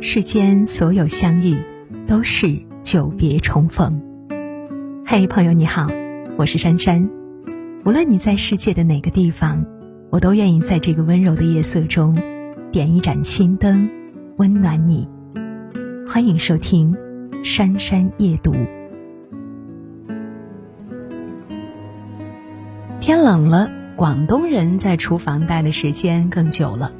世间所有相遇，都是久别重逢。嘿，朋友你好，我是珊珊。无论你在世界的哪个地方，我都愿意在这个温柔的夜色中，点一盏心灯，温暖你。欢迎收听《珊珊夜读》。天冷了，广东人在厨房待的时间更久了。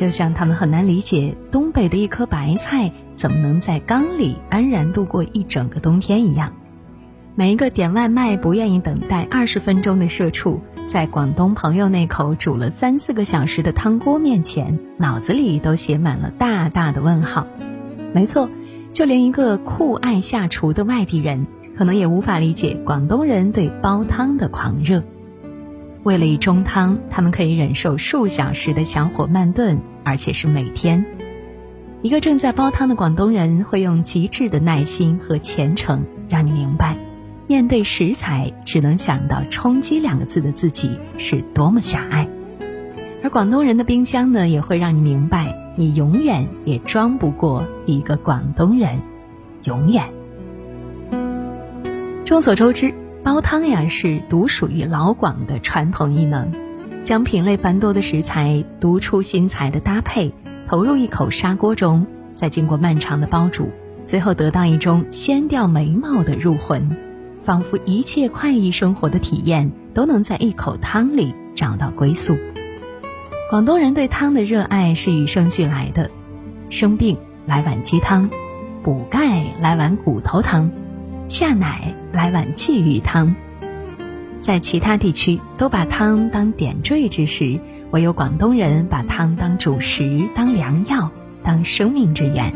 就像他们很难理解东北的一颗白菜怎么能在缸里安然度过一整个冬天一样，每一个点外卖不愿意等待二十分钟的社畜，在广东朋友那口煮了三四个小时的汤锅面前，脑子里都写满了大大的问号。没错，就连一个酷爱下厨的外地人，可能也无法理解广东人对煲汤的狂热。为了一盅汤，他们可以忍受数小时的小火慢炖。而且是每天，一个正在煲汤的广东人会用极致的耐心和虔诚，让你明白，面对食材只能想到“充饥”两个字的自己是多么狭隘。而广东人的冰箱呢，也会让你明白，你永远也装不过一个广东人，永远。众所周知，煲汤呀是独属于老广的传统艺能。将品类繁多的食材独出心裁的搭配，投入一口砂锅中，再经过漫长的煲煮，最后得到一种鲜掉眉毛的入魂，仿佛一切快意生活的体验都能在一口汤里找到归宿。广东人对汤的热爱是与生俱来的，生病来碗鸡汤，补钙来碗骨头汤，下奶来碗鲫鱼汤。在其他地区都把汤当点缀之时，唯有广东人把汤当主食、当良药、当生命之源。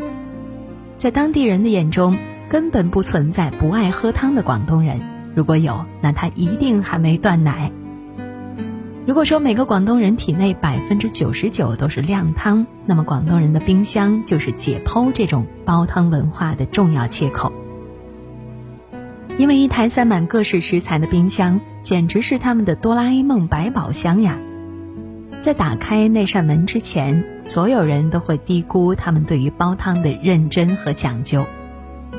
在当地人的眼中，根本不存在不爱喝汤的广东人。如果有，那他一定还没断奶。如果说每个广东人体内百分之九十九都是靓汤，那么广东人的冰箱就是解剖这种煲汤文化的重要切口。因为一台塞满各式食材的冰箱，简直是他们的哆啦 A 梦百宝箱呀！在打开那扇门之前，所有人都会低估他们对于煲汤的认真和讲究。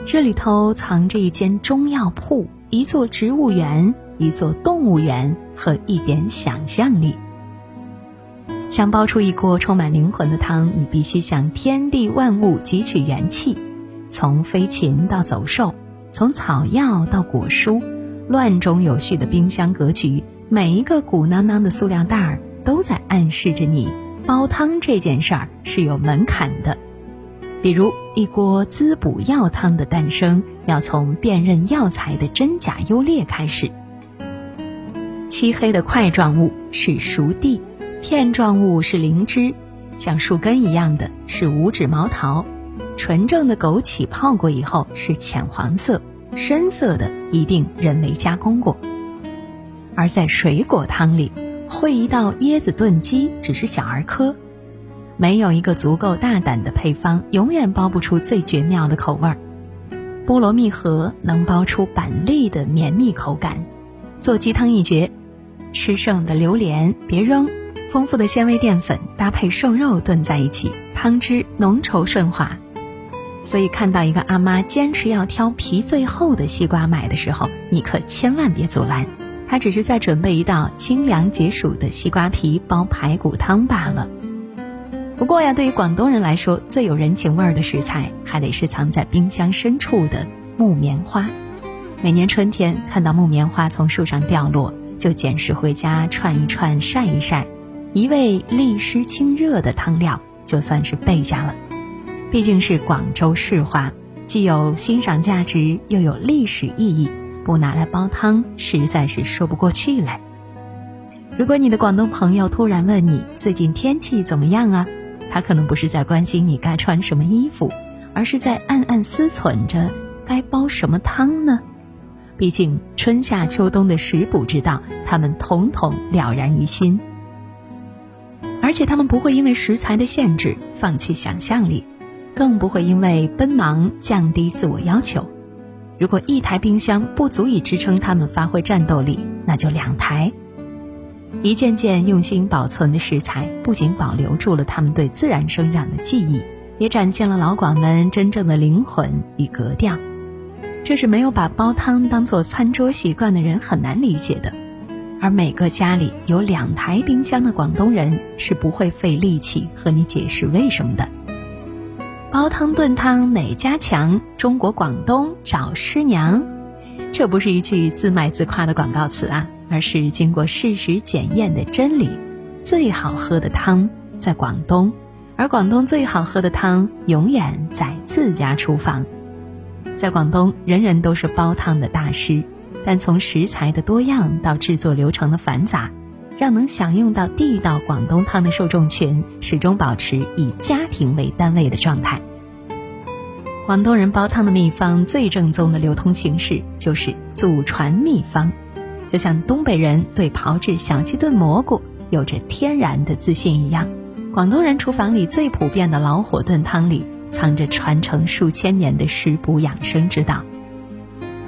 这里头藏着一间中药铺，一座植物园，一座动物园和一点想象力。想煲出一锅充满灵魂的汤，你必须向天地万物汲取元气，从飞禽到走兽。从草药到果蔬，乱中有序的冰箱格局，每一个鼓囊囊的塑料袋儿都在暗示着你，煲汤这件事儿是有门槛的。比如，一锅滋补药汤的诞生，要从辨认药材的真假优劣开始。漆黑的块状物是熟地，片状物是灵芝，像树根一样的是五指毛桃。纯正的枸杞泡过以后是浅黄色，深色的一定人为加工过。而在水果汤里，会一道椰子炖鸡只是小儿科，没有一个足够大胆的配方，永远煲不出最绝妙的口味儿。菠萝蜜核能煲出板栗的绵密口感，做鸡汤一绝。吃剩的榴莲别扔，丰富的纤维淀粉搭配瘦肉炖在一起，汤汁浓稠顺滑。所以，看到一个阿妈坚持要挑皮最厚的西瓜买的时候，你可千万别阻拦，她只是在准备一道清凉解暑的西瓜皮煲排骨汤罢了。不过呀，对于广东人来说，最有人情味儿的食材还得是藏在冰箱深处的木棉花。每年春天看到木棉花从树上掉落，就捡拾回家串一串晒一晒，一味利湿清热的汤料，就算是备下了。毕竟是广州市花，既有欣赏价值，又有历史意义，不拿来煲汤实在是说不过去来。如果你的广东朋友突然问你最近天气怎么样啊，他可能不是在关心你该穿什么衣服，而是在暗暗思忖着该煲什么汤呢？毕竟春夏秋冬的食补之道，他们统统了然于心，而且他们不会因为食材的限制放弃想象力。更不会因为奔忙降低自我要求。如果一台冰箱不足以支撑他们发挥战斗力，那就两台。一件件用心保存的食材，不仅保留住了他们对自然生长的记忆，也展现了老广们真正的灵魂与格调。这是没有把煲汤当做餐桌习惯的人很难理解的。而每个家里有两台冰箱的广东人是不会费力气和你解释为什么的。煲汤炖汤哪家强？中国广东找师娘。这不是一句自卖自夸的广告词啊，而是经过事实检验的真理。最好喝的汤在广东，而广东最好喝的汤永远在自家厨房。在广东，人人都是煲汤的大师。但从食材的多样到制作流程的繁杂，让能享用到地道广东汤的受众群始终保持以家庭为单位的状态。广东人煲汤的秘方最正宗的流通形式就是祖传秘方，就像东北人对炮制小鸡炖蘑菇有着天然的自信一样，广东人厨房里最普遍的老火炖汤里藏着传承数千年的食补养生之道。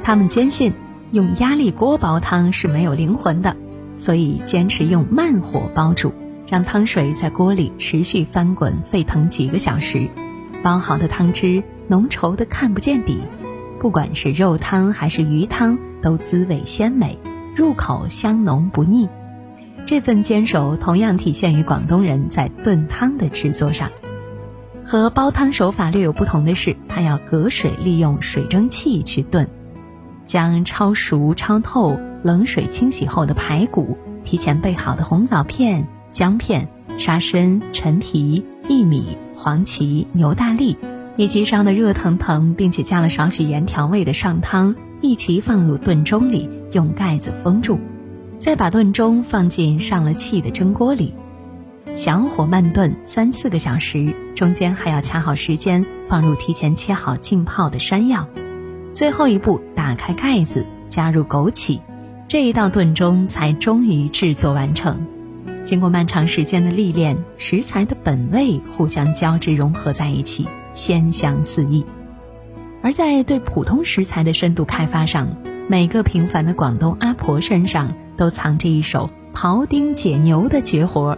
他们坚信。用压力锅煲汤是没有灵魂的，所以坚持用慢火煲煮，让汤水在锅里持续翻滚沸腾几个小时，煲好的汤汁浓稠的看不见底，不管是肉汤还是鱼汤都滋味鲜美，入口香浓不腻。这份坚守同样体现于广东人在炖汤的制作上，和煲汤手法略有不同的是，它要隔水利用水蒸气去炖。将焯熟、焯透、冷水清洗后的排骨，提前备好的红枣片、姜片、沙参、陈皮、薏米、黄芪、牛大力，以及烧得热腾腾并且加了少许盐调味的上汤，一起放入炖盅里，用盖子封住，再把炖盅放进上了气的蒸锅里，小火慢炖三四个小时，中间还要掐好时间，放入提前切好浸泡的山药。最后一步，打开盖子，加入枸杞，这一道炖盅才终于制作完成。经过漫长时间的历练，食材的本味互相交织融合在一起，鲜香四溢。而在对普通食材的深度开发上，每个平凡的广东阿婆身上都藏着一手庖丁解牛的绝活。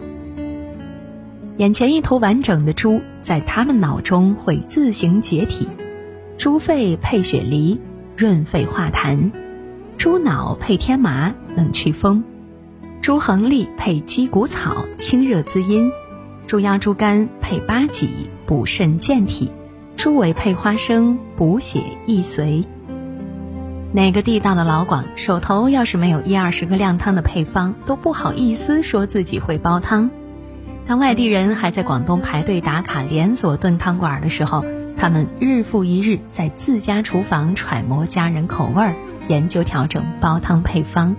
眼前一头完整的猪，在他们脑中会自行解体。猪肺配雪梨，润肺化痰；猪脑配天麻，能祛风；猪横沥配鸡骨草，清热滋阴；猪腰、猪肝配八戟，补肾健体；猪尾配花生，补血益髓。哪个地道的老广手头要是没有一二十个靓汤的配方，都不好意思说自己会煲汤。当外地人还在广东排队打卡连锁炖汤馆的时候。他们日复一日在自家厨房揣摩家人口味儿，研究调整煲汤配方，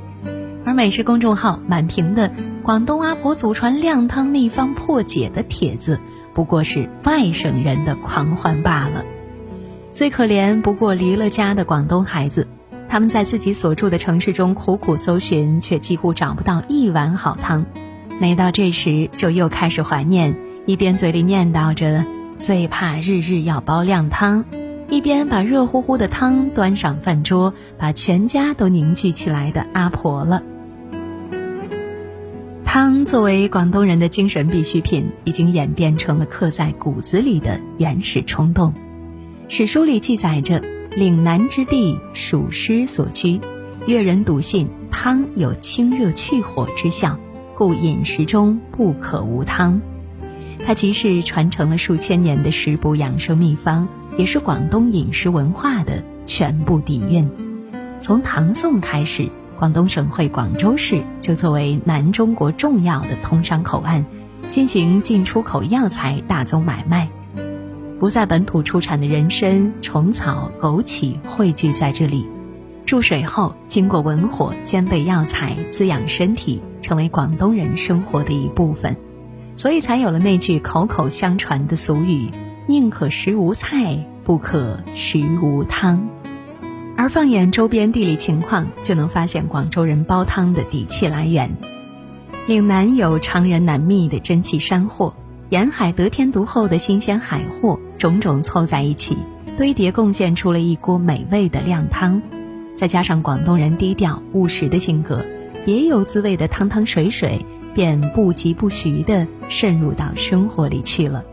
而美食公众号满屏的广东阿婆祖传靓汤秘方破解的帖子，不过是外省人的狂欢罢了。最可怜不过离了家的广东孩子，他们在自己所住的城市中苦苦搜寻，却几乎找不到一碗好汤。每到这时，就又开始怀念，一边嘴里念叨着。最怕日日要煲靓汤，一边把热乎乎的汤端上饭桌，把全家都凝聚起来的阿婆了。汤作为广东人的精神必需品，已经演变成了刻在骨子里的原始冲动。史书里记载着，岭南之地属湿所居，越人笃信汤有清热去火之效，故饮食中不可无汤。它既是传承了数千年的食补养生秘方，也是广东饮食文化的全部底蕴。从唐宋开始，广东省会广州市就作为南中国重要的通商口岸，进行进出口药材大宗买卖。不在本土出产的人参、虫草、枸杞汇聚在这里，注水后经过文火煎焙药材，滋养身体，成为广东人生活的一部分。所以才有了那句口口相传的俗语：“宁可食无菜，不可食无汤。”而放眼周边地理情况，就能发现广州人煲汤的底气来源。岭南有常人难觅的珍奇山货，沿海得天独厚的新鲜海货，种种凑在一起，堆叠贡献出了一锅美味的靓汤。再加上广东人低调务实的性格，别有滋味的汤汤水水。便不疾不徐地渗入到生活里去了。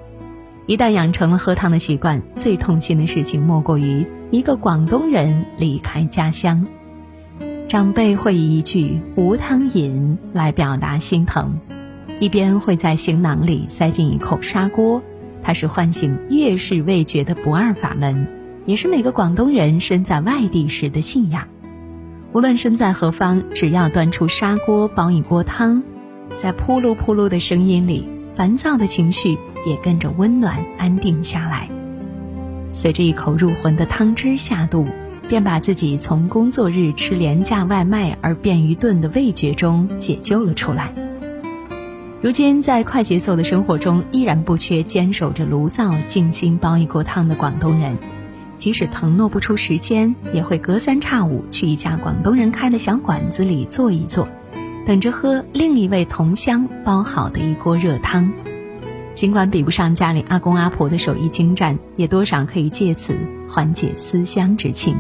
一旦养成了喝汤的习惯，最痛心的事情莫过于一个广东人离开家乡。长辈会以一句“无汤饮”来表达心疼，一边会在行囊里塞进一口砂锅，它是唤醒粤式味觉的不二法门，也是每个广东人身在外地时的信仰。无论身在何方，只要端出砂锅煲一锅汤，在扑噜扑噜的声音里，烦躁的情绪也跟着温暖安定下来。随着一口入魂的汤汁下肚。便把自己从工作日吃廉价外卖而便于顿的味觉中解救了出来。如今在快节奏的生活中，依然不缺坚守着炉灶、静心煲一锅汤的广东人。即使腾挪不出时间，也会隔三差五去一家广东人开的小馆子里坐一坐，等着喝另一位同乡煲好的一锅热汤。尽管比不上家里阿公阿婆的手艺精湛，也多少可以借此缓解思乡之情。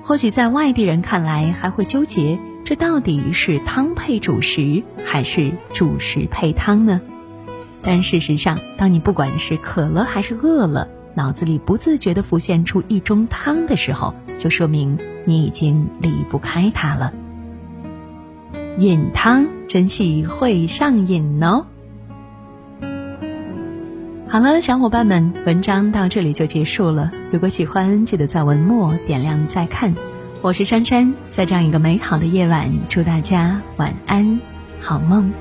或许在外地人看来，还会纠结这到底是汤配主食，还是主食配汤呢？但事实上，当你不管是渴了还是饿了，脑子里不自觉地浮现出一盅汤的时候，就说明你已经离不开它了。饮汤真系会上瘾哦。好了，小伙伴们，文章到这里就结束了。如果喜欢，记得在文末点亮再看。我是珊珊，在这样一个美好的夜晚，祝大家晚安，好梦。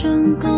曾地